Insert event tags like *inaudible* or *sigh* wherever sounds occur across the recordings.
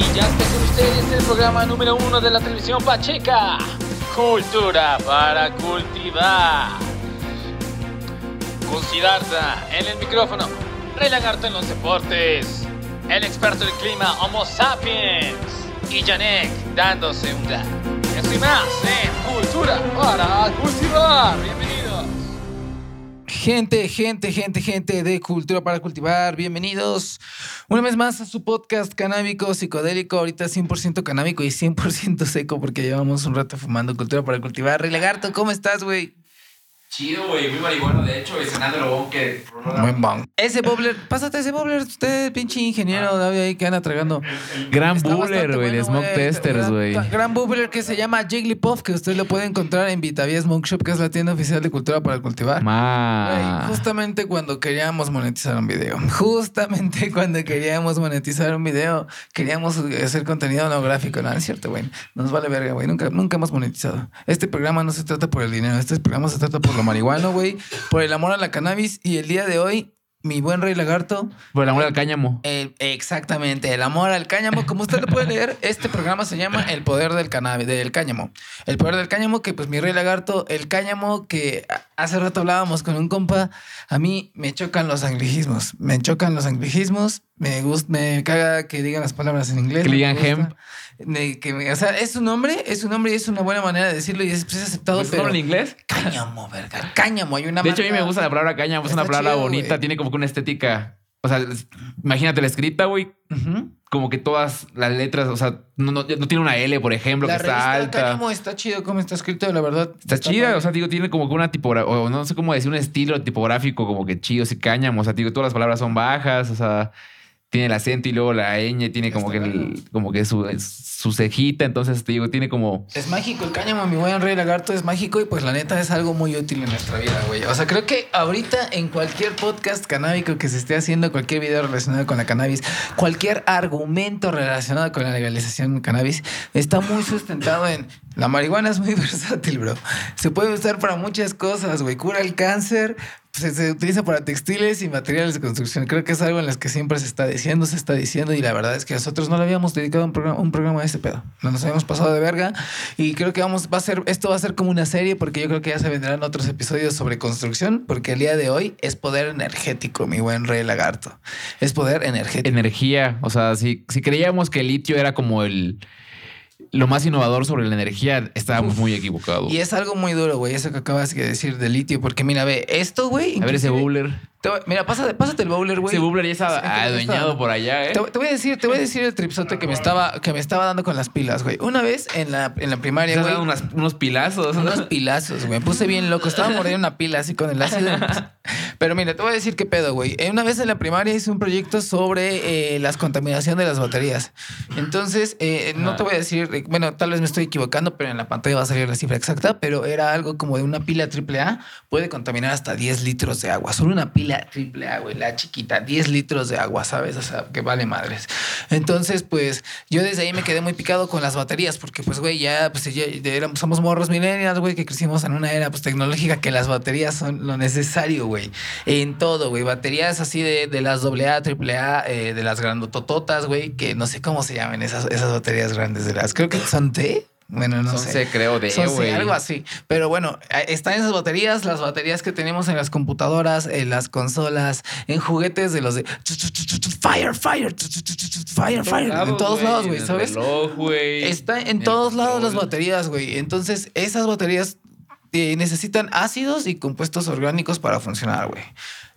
Y ya está con ustedes el programa número uno de la televisión pacheca. Cultura para cultivar. Con en el micrófono. Rey Lagarto en los deportes. El experto del clima Homo Sapiens. Y Janek dándose un da. Eso y más en Cultura para cultivar. Bienvenidos. Gente, gente, gente, gente de Cultura para Cultivar, bienvenidos una vez más a su podcast canábico, psicodélico, ahorita 100% canábico y 100% seco porque llevamos un rato fumando Cultura para Cultivar. Rey Lagarto, ¿cómo estás, güey? Chido, güey, muy marihuana, de hecho, escenando lo bon que... Buen bong. Ese bobler, pásate ese bobler, usted, pinche ingeniero de audio ahí que anda tragando. Gran bubbler, güey, de Smoke Testers, Gran- güey. Gran bubbler que se llama Jigglypuff, que usted lo puede encontrar en Vitavía Smoke Shop, que es la tienda oficial de Cultura para Cultivar. Ma. justamente cuando queríamos monetizar un video, justamente *laughs* cuando queríamos monetizar un video, queríamos hacer contenido no gráfico, no, es cierto, güey. Nos vale verga, güey. Nunca, nunca hemos monetizado. Este programa no se trata por el dinero, este programa se trata por lo marihuano, güey, por el amor a la cannabis. Y el día de hoy, mi buen rey lagarto, Por el amor al cáñamo. el- exactamente, el amor al cáñamo. Como usted lo puede leer, este programa se llama El Poder del Cannabis, del Cáñamo. El Poder del Cáñamo, que pues mi rey lagarto, el cáñamo que hace rato hablábamos con un compa, a mí me chocan los anglicismos. Me chocan los anglicismos, me gusta, me caga que digan las palabras en inglés. Que digan hemp. Que me- o sea, es un nombre, es un nombre y es una buena manera de decirlo y es, pues, es aceptado, ¿Es pero... en inglés? Cáñamo, verga. Cáñamo, hay una De hecho, a mí me gusta la palabra cáñamo. Es una Está palabra chido, bonita. Tiene como que una estética. O sea, imagínate la escrita, güey. Como que todas las letras, o sea, no, no, no tiene una L, por ejemplo, La que está alta. Cáñamo está chido como está escrito, la verdad. Está chida, padre. o sea, digo, tiene como que una tipografía, o no sé cómo decir, un estilo tipográfico como que chido, sí, cáñamo. O sea, digo, todas las palabras son bajas, o sea, tiene el acento y luego la ñ, tiene como que, el- como que su, su cejita, entonces te digo, tiene como... Es mágico el cáñamo, mi buen rey lagarto es mágico y pues la neta es algo muy útil en nuestra vida, güey. O sea, creo que ahorita en cualquier podcast canábico que se esté haciendo, cualquier video relacionado con la cannabis, cualquier argumento relacionado con la legalización de cannabis, está muy sustentado en la marihuana es muy *laughs* versátil, bro. Se puede usar para muchas cosas, güey. Cura el cáncer, se, utiliza para textiles y materiales de construcción. Creo que es algo en las que siempre se está diciendo, se está diciendo y la verdad es que nosotros no le habíamos dedicado un programa, un programa a este pedo. No nos habíamos pasado de verga y creo que vamos, va a ser, esto va a ser como una serie porque yo creo que ya se vendrán otros episodios sobre construcción porque el día de hoy es poder energético, mi buen rey lagarto. Es poder energético. energía. O sea, si, si creíamos que el litio era como el lo más innovador sobre la energía, estábamos muy equivocados. Y es algo muy duro, güey, eso que acabas de decir de litio, porque mira, ve, esto, güey. A ver ese te voy- Mira, pásate, pásate el bowler, güey. Ese bubbler ya está Sí, esta- adueñado por allá, ¿eh? Te, te voy a decir, te voy a decir el tripsote que me estaba, que me estaba dando con las pilas, güey. Una vez en la, en la primaria, güey. unos pilazos. Unos pilazos, güey. Me puse bien loco. Estaba mordiendo una pila así con el ácido. *laughs* Pero mira, te voy a decir qué pedo, güey. Eh, Una vez en la primaria hice un proyecto sobre eh, las contaminación de las baterías. Entonces, eh, no te voy a decir, bueno, tal vez me estoy equivocando, pero en la pantalla va a salir la cifra exacta, pero era algo como de una pila AAA puede contaminar hasta 10 litros de agua. Solo una pila AAA, güey, la chiquita, 10 litros de agua, ¿sabes? O sea, que vale madres. Entonces, pues, yo desde ahí me quedé muy picado con las baterías, porque, pues, güey, ya, pues, ya éramos- somos morros millennials, güey, que crecimos en una era, pues, tecnológica, que las baterías son lo necesario, güey. En todo, güey. Baterías así de, de las AA, AAA, eh, de las grandotototas, güey, que no sé cómo se llaman esas, esas baterías grandes de las. Creo que son D. Bueno, no Son sé. C, creo, D, Son C, algo así. Pero bueno, están esas baterías, las baterías que tenemos en las computadoras, en las consolas, en juguetes de los de fire, fire, fire, fire. En todos lados, güey, ¿sabes? reloj. Está en todos lados las baterías, güey. Entonces, esas baterías eh, necesitan ácidos y compuestos orgánicos para funcionar, güey.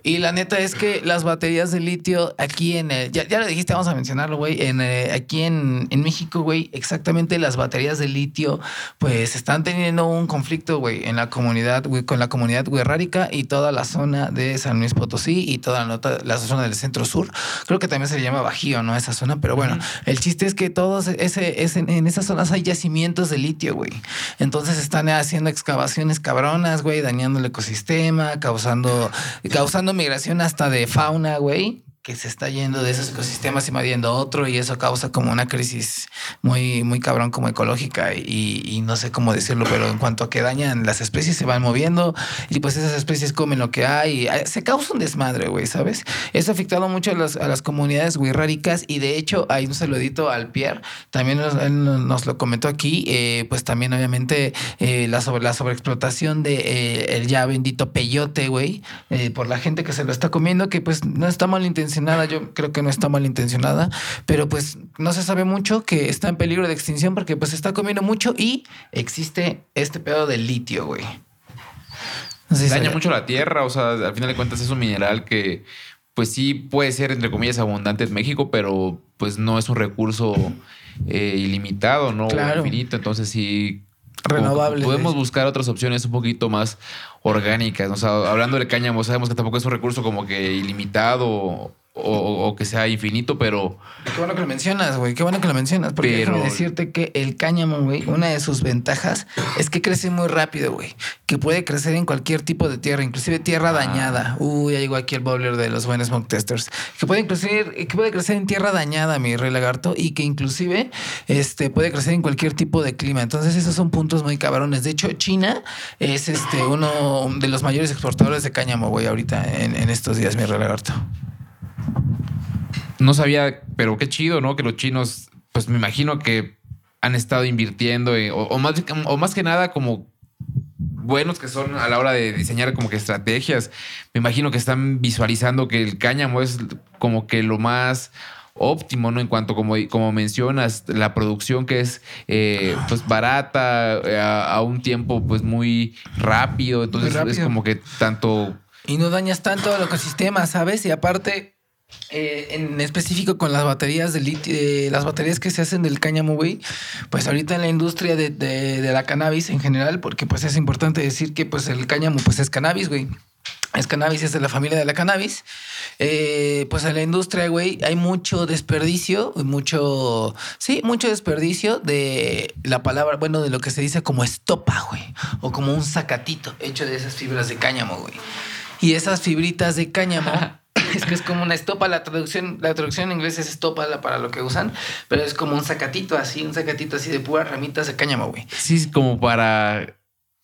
Y la neta es que las baterías de litio aquí en el, ya, ya lo dijiste, vamos a mencionarlo, güey, en, eh, aquí en, en México, güey, exactamente las baterías de litio, pues están teniendo un conflicto, güey, en la comunidad, güey, con la comunidad guerrárica y toda la zona de San Luis Potosí y toda la, nota- la zona del centro sur. Creo que también se le llama Bajío, ¿no? Esa zona, pero bueno, el chiste es que todos, ese, ese, en esas zonas hay yacimientos de litio, güey. Entonces están haciendo excavaciones cabronas, güey, dañando el ecosistema, causando, causando migración hasta de fauna, güey, que se está yendo de esos ecosistemas invadiendo otro y eso causa como una crisis muy, muy cabrón como ecológica y, y no sé cómo decirlo, pero en cuanto a que dañan las especies se van moviendo y pues esas especies comen lo que hay, y, eh, se causa un desmadre, güey, ¿sabes? Eso ha afectado mucho a las, a las comunidades guirráricas y de hecho hay un saludito al Pierre, también nos, él nos- lo comentó aquí, eh, pues también obviamente eh, la, sobre, la sobreexplotación de eh, el ya bendito peyote, güey, eh, por la gente que se lo está comiendo, que pues no está malintencionada, yo creo que no está malintencionada, pero pues no se sabe mucho que está en peligro de extinción porque pues está comiendo mucho y existe este pedo del litio, güey. Daña mucho la tierra, o sea, al final de cuentas es un mineral que, pues sí puede ser, entre comillas, abundante en México, pero pues no es un recurso eh, ilimitado, ¿no? Claro. infinito, entonces sí. como que Renovable. Podemos buscar otras opciones un poquito más orgánicas, ¿no? o sea, hablando del cáñamo, sabemos que tampoco es un recurso como que ilimitado o, que sea infinito, pero Qué bueno que lo mencionas, güey. Qué bueno que lo mencionas. Porque Pero- déjame decirte que el cáñamo, güey, una de sus ventajas es que crece muy rápido, güey. Que puede crecer en cualquier tipo de tierra, inclusive tierra Ah. dañada. Uy, ya llegó aquí el bowler de los buenos smoke testers. Que puede crecer, que puede crecer en tierra dañada, mi rey lagarto, y que inclusive este, puede crecer en cualquier tipo de clima. Entonces, esos son puntos muy cabrones. De hecho, China es este uno de los mayores exportadores de cáñamo, güey, ahorita en, en estos días, mi rey lagarto. No sabía, pero qué chido, ¿no? Que los chinos, pues me imagino que han estado invirtiendo, en- o, o más, o más que nada como buenos que son a la hora de diseñar como que estrategias. Me imagino que están visualizando que el cáñamo es como que lo más óptimo, ¿no? En cuanto, como, como mencionas, la producción que es eh, pues barata, eh, a, a un tiempo pues muy rápido. Entonces Muy rápido. es como que tanto Y no dañas tanto el ecosistema, ¿sabes? Y aparte, eh, en específico con las baterías de las baterías que se hacen del cáñamo, güey, pues ahorita en la industria de, de- la cannabis en general, porque pues es importante decir que pues el cáñamo pues es cannabis, güey. Es cannabis, es de la familia de la cannabis. Eh, pues en la industria, güey, hay mucho desperdicio, mucho, sí, mucho desperdicio de la palabra, bueno, de lo que se dice como estopa, güey, o como un zacatito hecho de esas fibras de cáñamo, güey. Y esas fibritas de cáñamo, *laughs* *laughs* es que es como una estopa, la traducción, la traducción en inglés es estopa para lo que usan, pero es como un zacatito así, un zacatito así de puras ramitas de cáñamo, güey. sí como para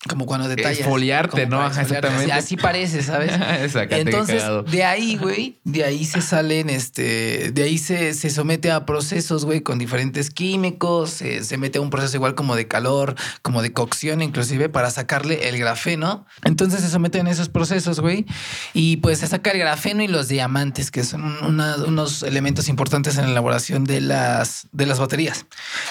Como cuando detallas. Exfoliarte, como ¿no? Ajá, exactamente. Así, parece, ¿sabes? *laughs* Qué Entonces, de ahí, güey, de ahí se salen, este, de ahí se, se somete a procesos, güey, con diferentes químicos, se, se mete a un proceso igual como de calor, como de cocción, inclusive, para sacarle el grafeno. Entonces se someten a esos procesos, güey, y pues se saca el grafeno y los diamantes, que son una- unos elementos importantes en la elaboración de las, de las baterías.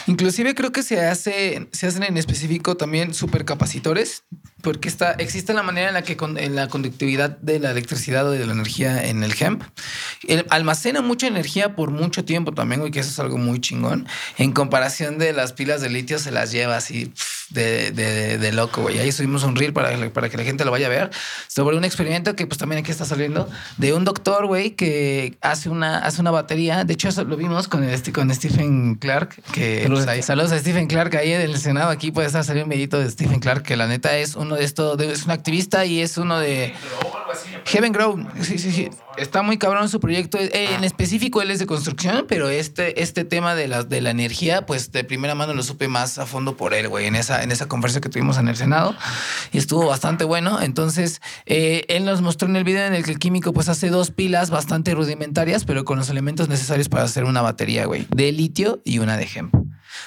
Inclusive creo que se hace, se hacen en específico también supercapacitores, actores porque está, existe la manera en la que con, en la conductividad de la electricidad o de la energía en el hemp el- almacena mucha energía por mucho tiempo también, güey, que eso es algo muy chingón. En comparación de las pilas de litio, se las lleva así de, de- de loco, güey. Ahí subimos un reel para, para que la gente lo vaya a ver sobre un experimento que pues también aquí está saliendo de un doctor, güey, que hace una, hace una batería. De hecho, eso lo vimos con, el, con Stephen Clark, que Saludos. pues, ahí- saludos a Stephen Clark ahí en el Senado. Aquí puede estar saliendo un videito de Stephen Clark, que la neta es uno de estos, es un activista y es uno de Heaven Grow. Sí, sí, sí. Está muy cabrón su proyecto. En específico, él es de construcción, pero este, este tema de la, de la energía, pues de primera mano lo supe más a fondo por él, güey, en esa, en esa conversación que tuvimos en el Senado. Y estuvo bastante bueno. Entonces, eh, él nos mostró en el video en el que el químico, pues hace dos pilas bastante rudimentarias, pero con los elementos necesarios para hacer una batería, güey, de litio y una de hemp.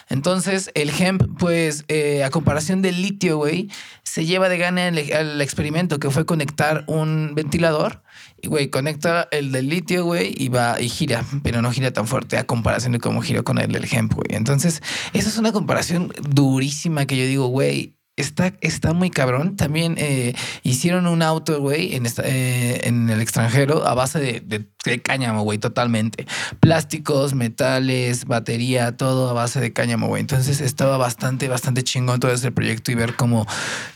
Entonces, el hemp, pues, eh, a comparación del litio, güey, se lleva de gana el, el experimento que fue conectar un ventilador. Y, güey, conecta el del litio, güey, y va y gira, pero no gira tan fuerte a comparación de cómo giró con el del hemp, güey. Entonces, esa es una comparación durísima que yo digo, güey, Está, está muy cabrón. También eh, hicieron un auto, güey, en, esta- eh, en el extranjero a base de, de- de cáñamo, güey, totalmente. Plásticos, metales, batería, todo a base de cáñamo, güey. Entonces estaba bastante, bastante chingón todo ese proyecto y ver cómo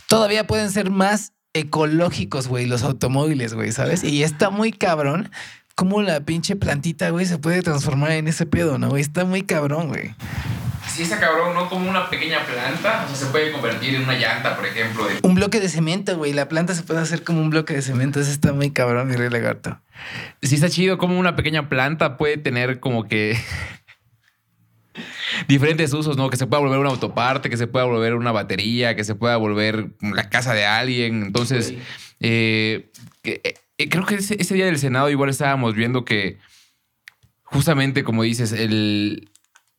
todavía pueden ser más ecológicos, güey, los automóviles, güey, ¿sabes? Y está muy cabrón cómo la pinche plantita, güey, se puede transformar en ese pedo, ¿no, güey? Está muy cabrón, güey. Si está cabrón, ¿no? Como una pequeña planta, o sea, se puede convertir en una llanta, por ejemplo. de- Un bloque de cemento, güey. La planta se puede hacer como un bloque de cemento. Eso está muy cabrón, mi rey lagarto. Sí está chido como una pequeña planta puede tener como que *laughs* diferentes usos, ¿no? Que se pueda volver una autoparte, que se pueda volver una batería, que se pueda volver la casa de alguien. Entonces, eh, que- eh, creo que ese, ese día del Senado igual estábamos viendo que justamente como dices, el,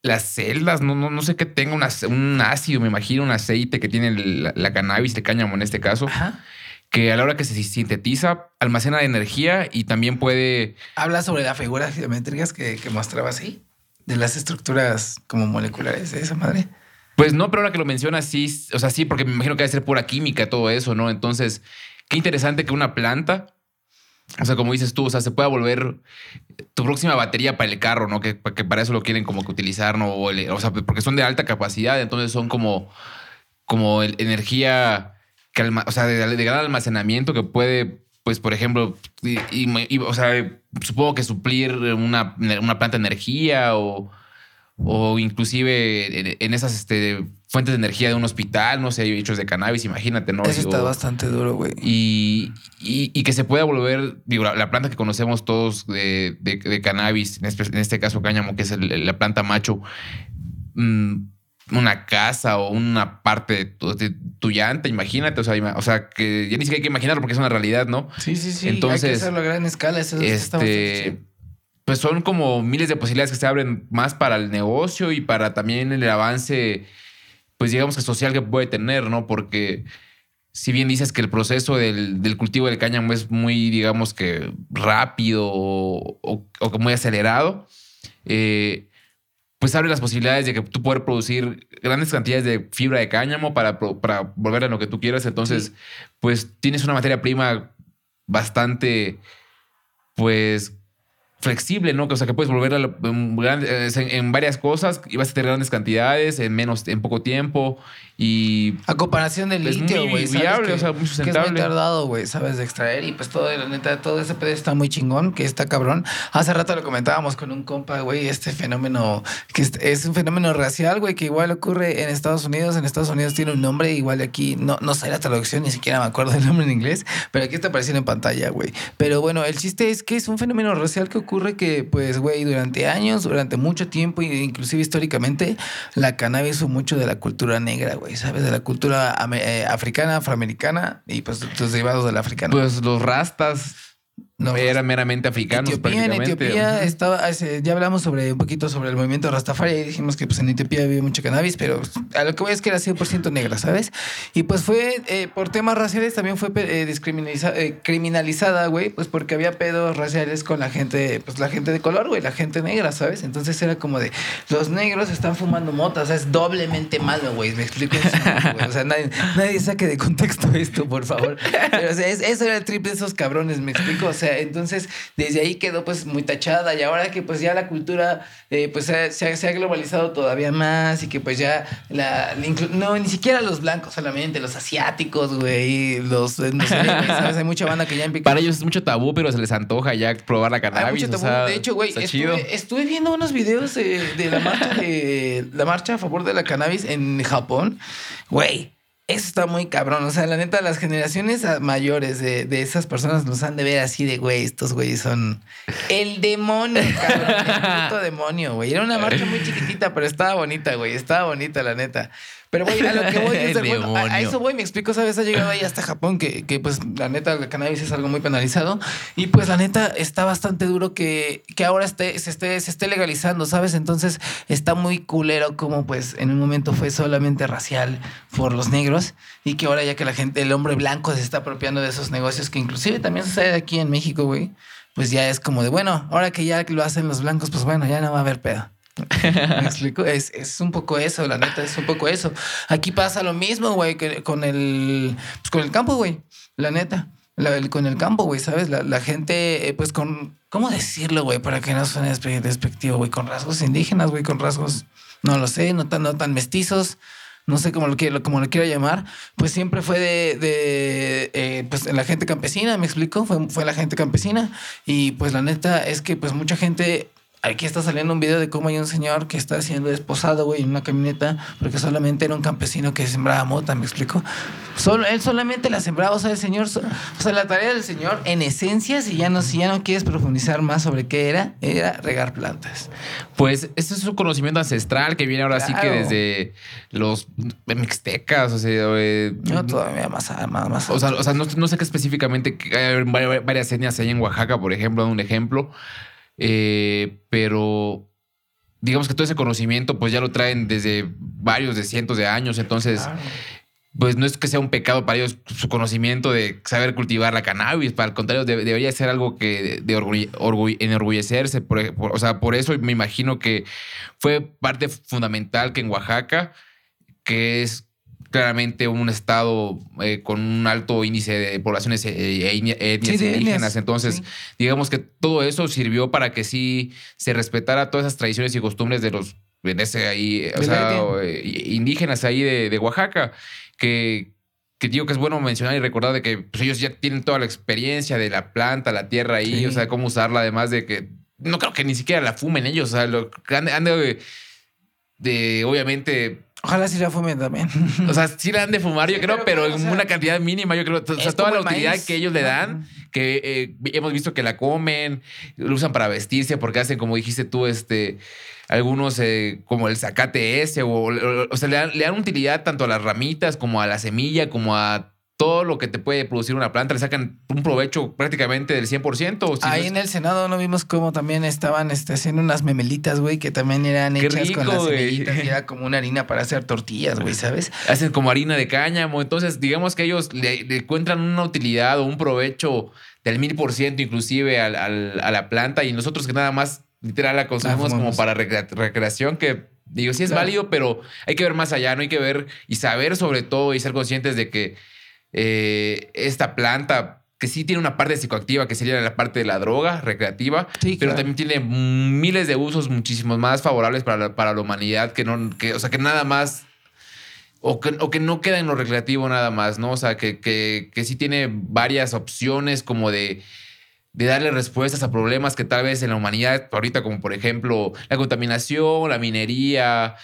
las celdas, no, no, no sé qué tenga, una- un ácido, me imagino, un aceite que tiene la, la cannabis, de cáñamo en este caso, Ajá. que a la hora que se sintetiza, almacena energía y también puede Habla sobre las figuras geométricas que, que mostraba así. De las estructuras como moleculares de esa madre. Pues no, pero ahora que lo mencionas, sí, o sea, sí, porque me imagino que debe ser pura química todo eso, ¿no? Entonces, qué interesante que una planta, o sea, como dices tú, o sea, se pueda volver tu próxima batería para el carro, ¿no? Que, para eso lo quieren como que utilizar, ¿no? O, sea, porque son de alta capacidad, entonces son como, como energía, o sea, de, gran almacenamiento que puede, pues, por ejemplo, y, o sea, supongo que suplir una, una planta de energía o o inclusive en- en esas este, fuentes de energía de un hospital, no sé, hechos de cannabis, imagínate, ¿no? Eso Digo, está bastante duro, güey. y, y- y que se pueda volver, digo, la, la planta que conocemos todos de, de- de cannabis, en este, en este caso cáñamo, que es el- la planta macho, mm, una casa o una parte de tu, llanta, imagínate, o sea, o sea, que ya ni siquiera hay que imaginarlo porque es una realidad, ¿no? Sí, sí, sí. hay que Entonces, hacerlo a gran escala. Eso está bastante este, pues son como miles de posibilidades que se abren más para el negocio y para también el avance, pues digamos que social que puede tener, ¿no? Porque si bien dices que el proceso del, del cultivo del cáñamo es muy, digamos que rápido o, o- o que muy acelerado, eh, pues abre las posibilidades de que tú puedas producir grandes cantidades de fibra de cáñamo para, para volver a lo que tú quieras. Entonces, pues tienes una materia prima bastante, pues, flexible, ¿no? O sea, que puedes volver a lo- en, grandes- en- en varias cosas y vas a tener grandes cantidades en menos, en poco tiempo y A comparación del es litio, güey. viable, que, o sea, muy que es muy sustentable. tardado, güey, sabes, de extraer. Y pues todo, la neta, todo ese pedo está muy chingón, que está cabrón. Hace rato lo comentábamos con un compa, güey, este fenómeno, que es, es un fenómeno racial, güey, que igual ocurre en Estados Unidos. En Estados Unidos tiene un nombre, igual aquí, no, no sé la traducción, ni siquiera me acuerdo del nombre en inglés, pero aquí está apareciendo en pantalla, güey. Pero bueno, el chiste es que es un fenómeno racial que ocurre que, pues, güey, durante años, durante mucho tiempo, inclusive históricamente, la cannabis fue mucho de la cultura negra, güey, ¿sabes? De la cultura eh, africana, afroamericana y pues los derivados del africano. pues los rastas No, eran meramente africanos Etiopía, en prácticamente. Etiopía Ujú. estaba, ya hablamos sobre un poquito sobre el movimiento Rastafari y dijimos que pues en Etiopía había mucho cannabis, pero a lo que voy es que era 100% negra, ¿sabes? Y pues fue, eh, por temas raciales también fue eh, discriminaliza- eh, criminalizada, güey, pues porque había pedos raciales con la gente, pues la gente de color, güey, la gente negra, ¿sabes? Entonces era como de, los negros están fumando mota, o sea, es doblemente malo, güey, me explico eso? *laughs* O sea, nadie, nadie saque de contexto esto, por favor. Pero, o sea, es- eso era el trip de esos cabrones, me explico, o sea, entonces desde ahí quedó pues muy tachada y ahora que pues ya la cultura eh, pues se, ha- se ha- se ha globalizado todavía más y que pues ya la, no ni siquiera los blancos solamente los asiáticos güey los eh, no sé, güey, *laughs* ¿sabes? hay mucha banda que ya empieza Para ellos es mucho tabú, pero se les antoja ya probar la hay cannabis. mucho o tabú. sea, de hecho, güey, estuve, estuve viendo unos videos de, de la marcha de la marcha a favor de la cannabis en Japón. Güey, eso está muy cabrón. O sea, la neta, las generaciones mayores de, de esas personas nos han de ver así de, güey, estos güeyes son el demonio, cabrón. El puto *laughs* demonio, güey. Era una marcha muy chiquitita, pero estaba bonita, güey. Estaba bonita, la neta. Pero voy a lo que voy es *laughs* bueno, a, a eso voy, me explico, ¿sabes? Ha llegado ahí hasta Japón, que, que pues la neta, el cannabis es algo muy penalizado. Y pues la neta está bastante duro que, que ahora esté, se, esté, se esté legalizando, ¿sabes? Entonces está muy culero como pues en un momento fue solamente racial por los negros y que ahora ya que la gente, el hombre blanco se está apropiando de esos negocios que inclusive también sucede aquí en México, güey. Pues ya es como de, bueno, ahora que ya lo hacen los blancos, pues bueno, ya no va a haber pedo. ¿Me explico? Es, es un poco eso, la neta, es un poco eso. Aquí pasa lo mismo, güey, que con el, pues con el campo, güey, la neta. Con el campo, güey, ¿sabes? La, la gente, eh, pues con, ¿cómo decirlo, güey? Para que no suene despe- despectivo, güey, con rasgos indígenas, güey, con rasgos, no lo sé, no tan, no tan mestizos, no sé cómo lo quiero, como lo quiero llamar, pues siempre fue de, de eh, pues la gente campesina, me explico, fue, fue la gente campesina y pues la neta es que pues mucha gente Aquí está saliendo un video de cómo hay un señor que está siendo esposado, güey, en una camioneta, porque solamente era un campesino que sembraba mota, ¿me explico? Solo, él solamente la sembraba, o sea, el señor, o sea, la tarea del señor, en esencia, si ya no, si ya no quieres profundizar más sobre qué era, era regar plantas. Pues este es un conocimiento ancestral que viene ahora sí que desde los mixtecas, o sea, eh, No, todavía más, más, más. o sea, o sea, no, no sé qué específicamente, hay vari- varias etnias ahí en Oaxaca, por ejemplo, un ejemplo, eh, pero digamos que todo ese conocimiento pues ya lo traen desde varios, de cientos de años, entonces Claro. pues no es que sea un pecado para ellos su conocimiento de saber cultivar la cannabis, para el contrario, de- debería ser algo que de orgull- orgull- enorgullecerse. Por, ej- por- o sea, por eso me imagino que fue parte fundamental que en Oaxaca, que es claramente un estado eh, con un alto índice de poblaciones eh, e etnias Sí, de etnias, indígenas. Entonces, sí. digamos que todo eso sirvió para que sí se respetara todas esas tradiciones y costumbres de los ese ahí, eh, o sea, indígenas ahí de, de Oaxaca, que, que digo que es bueno mencionar y recordar de que pues, ellos ya tienen toda la experiencia de la planta, la tierra ahí, Sí. o sea, cómo usarla, además de que no creo que ni siquiera la fumen ellos, o sea, lo, han, han de, de, obviamente, Ojalá sí la fumen también. o sea, sí la han de fumar, yo Sí, creo, pero pero, claro, o en sea, una cantidad mínima, yo creo. O sea, toda la utilidad maíz. que ellos le dan, que eh, hemos visto que la comen, lo usan para vestirse, porque hacen, como dijiste tú, este, algunos eh, como el zacate ese, o, o, o sea, le dan, le dan utilidad tanto a las ramitas como a la semilla, como a todo lo que te puede producir una planta, le sacan un provecho prácticamente del 100%. o si no Ahí es- en el Senado no vimos cómo también estaban este, haciendo unas memelitas, güey, que también eran hechas con rico, las güey. semillitas y era como una harina para hacer tortillas, güey, ¿sabes? *laughs* hacen como harina de cáñamo. Entonces, digamos que ellos le, le encuentran una utilidad o un provecho del mil por ciento inclusive al- al- a la planta y nosotros que nada más literal la consumimos como para recre- recreación que digo, sí es Claro. válido, pero hay que ver más allá, no hay que ver y saber sobre todo y ser conscientes de que eh, esta planta que sí tiene una parte psicoactiva que sería la parte de la droga recreativa, Sí, pero claro. también tiene miles de usos muchísimos más favorables para la, para la humanidad que no, que, o sea, que nada más o que, o que no queda en lo recreativo nada más, ¿no? O sea, que, que, que sí tiene varias opciones como de, de darle respuestas a problemas que tal vez en la humanidad, ahorita como por ejemplo la contaminación, la minería,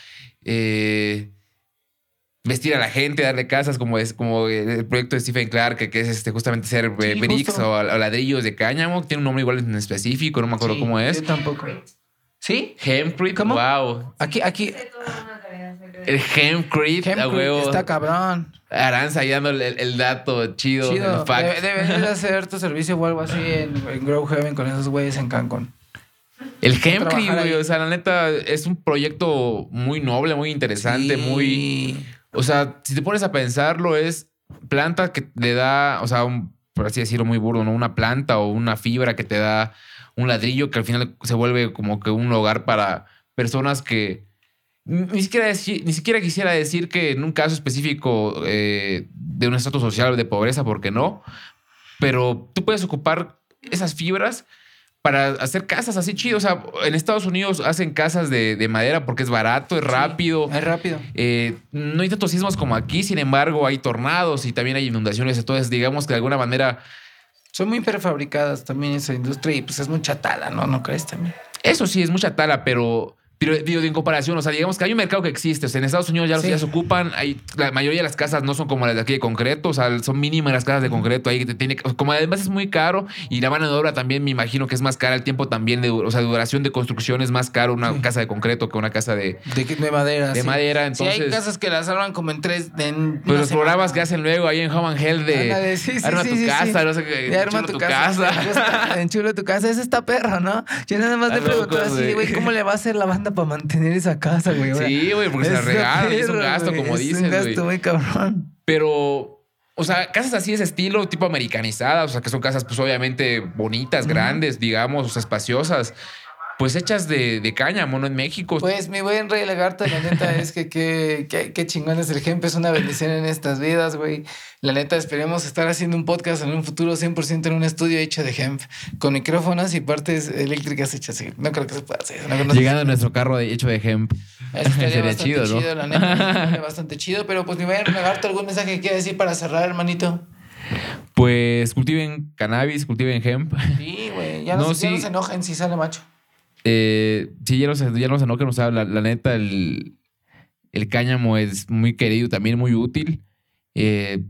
eh, vestir a la gente, darle casas, como es como el proyecto de Stephen Clark, que, que es este, justamente hacer eh, Sí, bricks o, o ladrillos de cáñamo, tiene un nombre igual en específico, no me acuerdo Sí, cómo es. Yo tampoco. ¿Sí? Hempcrete, ¿Cómo? wow. Aquí, aquí. El Hempcrete, a Hempcrete huevo. está cabrón. Aranza ahí dando el, el dato chido, Chido. de hacer tu servicio o algo así en, en Grow Heaven con esos güeyes en Cancún. El Hempcrete, güey. O sea, la neta, es un proyecto muy noble, muy interesante, Sí. muy. O sea, si te pones a pensarlo, es planta que le da, o sea, por así decirlo, muy burdo, ¿no? Una planta o una fibra que te da un ladrillo que al final se vuelve como que un hogar para personas que. Ni siquiera, ni siquiera quisiera decir que en un caso específico eh, de un estrato social de pobreza, porque no. Pero tú puedes ocupar esas fibras para hacer casas así chidos. O sea, en Estados Unidos hacen casas de, de madera porque es barato, es rápido. Es rápido. Eh, no hay tantos sismos como aquí, sin embargo, hay tornados y también hay inundaciones. Entonces, digamos que de alguna manera, Son muy prefabricadas también esa industria y pues es mucha tala, ¿no? ¿No crees también? eso sí es mucha tala, pero Pero digo, en comparación, o sea, digamos que hay un mercado que existe. O sea, en Estados Unidos ya, los- Sí. ya se ocupan. Hay, la mayoría de las casas no son como las de aquí de concreto. O sea, son mínimas las casas de concreto. Ahí que te tiene, como además es muy caro y la mano de obra también me imagino que es más cara. El tiempo también, de, o sea, duración de construcción es más caro una Sí. casa de concreto que una casa de, De, de madera. de sí. madera. Sí, hay Entonces, casas que las arman como en tres. En pues los programas que hacen luego ahí en Home and Hell de arma tu casa, no sé qué, arma tu casa. *laughs* En chulo tu casa. Ese está perro, ¿no? Yo nada más le *laughs* pregunto así, güey, ¿cómo le va a hacer la banda para mantener esa casa, güey? Sí, güey, porque se la regalan es un gasto, como es dices, un gasto güey. cabrón. Pero, o sea, casas así de ese estilo, tipo americanizadas, o sea, que son casas, pues obviamente bonitas, grandes, digamos, o sea, espaciosas, pues hechas de, de cáñamo, ¿no? En México. Pues mi buen Rey Lagarto, la neta es que qué, qué, qué chingón es el Hemp, es una bendición en estas vidas, güey. La neta esperemos estar haciendo un podcast en un futuro 100% en un estudio hecho de Hemp, con micrófonos y partes eléctricas hechas. así. No creo que se pueda hacer. No, no- Llegando a nuestro carro de, hecho de hemp. Eso estaría *laughs* Sería bastante chido, chido, ¿no? la neta. estaría *laughs* bastante chido, pero pues mi buen Lagarto, ¿algún mensaje que quiera decir para cerrar, hermanito? Pues cultiven cannabis, cultiven hemp. Sí, güey, ya no, No, se- ya no se enojen si sale macho. Eh, sí, ya no se, ya no se enojen, o sea, la, la neta, el, el cáñamo es muy querido, también muy útil. Eh,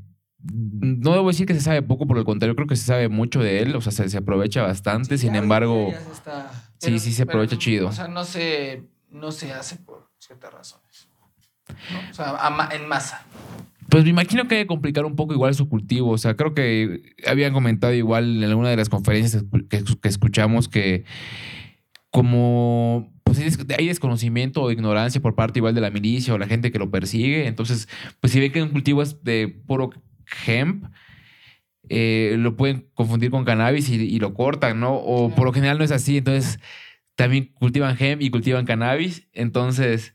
no debo decir que se sabe poco, por el contrario, creo que se sabe mucho de él, o sea, se, se aprovecha bastante, sin embargo... Sí, sí se aprovecha chido. O sea, no se, no se hace por ciertas razones. ¿no? O sea, a en masa. Pues me imagino que hay que complicar un poco igual su cultivo. O sea, creo que habían comentado igual en alguna de las conferencias que, que escuchamos que como pues hay des- hay desconocimiento o ignorancia por parte igual de la milicia o la gente que lo persigue. Entonces, pues si ven que un cultivo es de puro hemp, eh, lo pueden confundir con cannabis y, y lo cortan, ¿no? O Claro. por lo general no es así. Entonces, también cultivan hemp y cultivan cannabis. Entonces,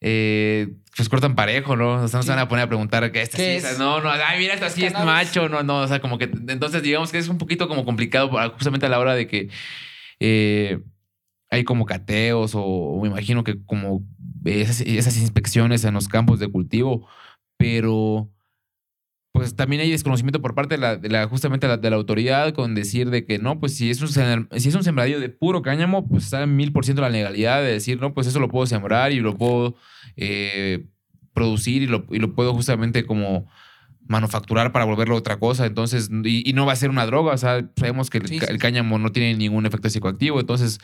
eh, pues cortan parejo, ¿no? O sea, no se van a poner a preguntar que esta ¿Qué sí, es? no, no, ay, mira, esta sí es macho, no, no, o sea, como que, entonces digamos que es un poquito como complicado para- justamente a la hora de que eh, hay como cateos o, o me imagino que como esas, esas inspecciones en los campos de cultivo, pero pues también hay desconocimiento por parte de la, de la justamente la- de la autoridad con decir de que no, pues si es un, si es un sembradío de puro cáñamo, pues está en mil por ciento la legalidad de decir, no, pues eso lo puedo sembrar y lo puedo eh, producir y lo, y lo puedo justamente como manufacturar para volverlo otra cosa. Entonces, y, y no va a ser una droga. O sea, sabemos que el, Sí, ca- sí, el sí. cáñamo no tiene ningún efecto psicoactivo. Entonces,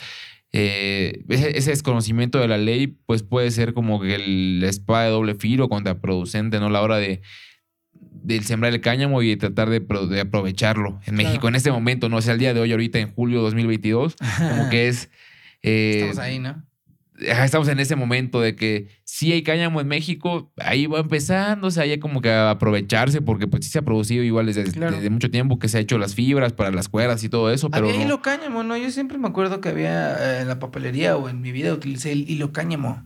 eh, ese, ese desconocimiento de la ley, pues puede ser como que el la espada de doble filo contraproducente, ¿no? A la hora de del sembrar el cáñamo y de tratar de, pro- de aprovecharlo en México Claro. en este momento, no o sea, el día de hoy, ahorita en julio 2022, como *laughs* que es... eh, Estamos ahí, ¿no? Estamos en ese momento de que sí hay cáñamo en México, ahí va empezando, o sea, hay como que a aprovecharse porque pues sí se ha producido igual desde, Claro. desde mucho tiempo que se ha hecho las fibras para las cuerdas y todo eso, pero había no- hilo cáñamo, ¿no? Yo siempre me acuerdo que había eh, en la papelería o en mi vida utilicé el hilo cáñamo.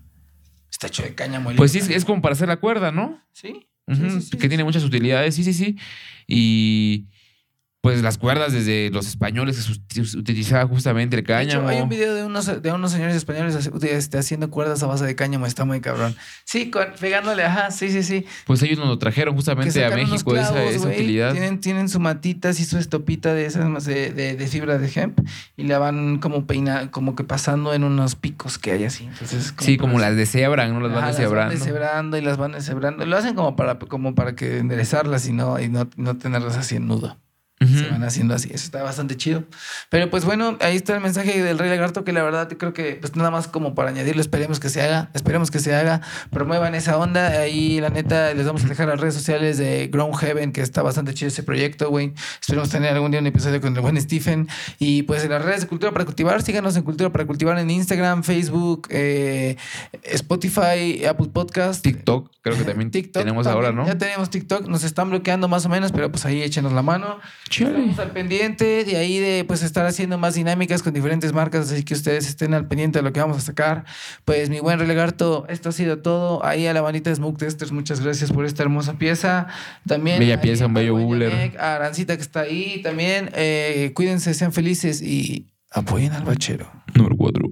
Está hecho de cáñamo. el pues hilo sí, es, como para hacer la cuerda, ¿no? Sí. Sí, sí, sí, que tiene muchas utilidades, sí, sí, sí. Y pues las cuerdas desde los españoles se utilizaba justamente el De hecho, cáñamo. hay un video de unos, de unos señores españoles este, haciendo cuerdas a base de cáñamo, está muy cabrón. Sí, con- pegándole, ajá, sí, sí, sí. Pues ellos nos lo trajeron Que justamente a México, esa, clavos, esa utilidad. Tienen, tienen su matitas y su estopita de esas más de, de- de fibra de hemp y la van como peina, como que pasando en unos picos que hay así. Entonces, Sí, como las deshebran, ¿no? Las Ajá, van Las deshebrando. van deshebrando y las van deshebrando. Lo hacen como para, como para que enderezarlas y no, y no, no tenerlas así en nudo. Se van haciendo así. Eso está bastante chido. Pero pues bueno, ahí está el mensaje del Rey Lagarto que la verdad yo creo que pues nada más como para añadirlo, esperemos que se haga, esperemos que se haga, promuevan esa onda. Ahí la neta les vamos a dejar las redes sociales de Ground Heaven, que está bastante chido ese proyecto, güey. Esperemos tener algún día un episodio con el buen Stephen. Y pues en las redes de Cultura para Cultivar, síganos en Cultura para Cultivar en Instagram, Facebook, eh, Spotify, Apple Podcast. TikTok, creo que también *laughs* TikTok tenemos también. ahora, ¿no? Ya tenemos TikTok, nos están bloqueando más o menos, pero pues ahí échenos la mano. Chale. Estamos al pendiente de ahí de pues estar haciendo más dinámicas con diferentes marcas, así que ustedes estén al pendiente de lo que vamos a sacar. Pues mi buen Relegarto, esto ha sido todo. Ahí a la bandita de Smoke Testers, muchas gracias por esta hermosa pieza. También Bella pieza, un bello. Yanek, A Arancita que está ahí también. eh, cuídense, sean felices y apoyen al bachero. Número 4.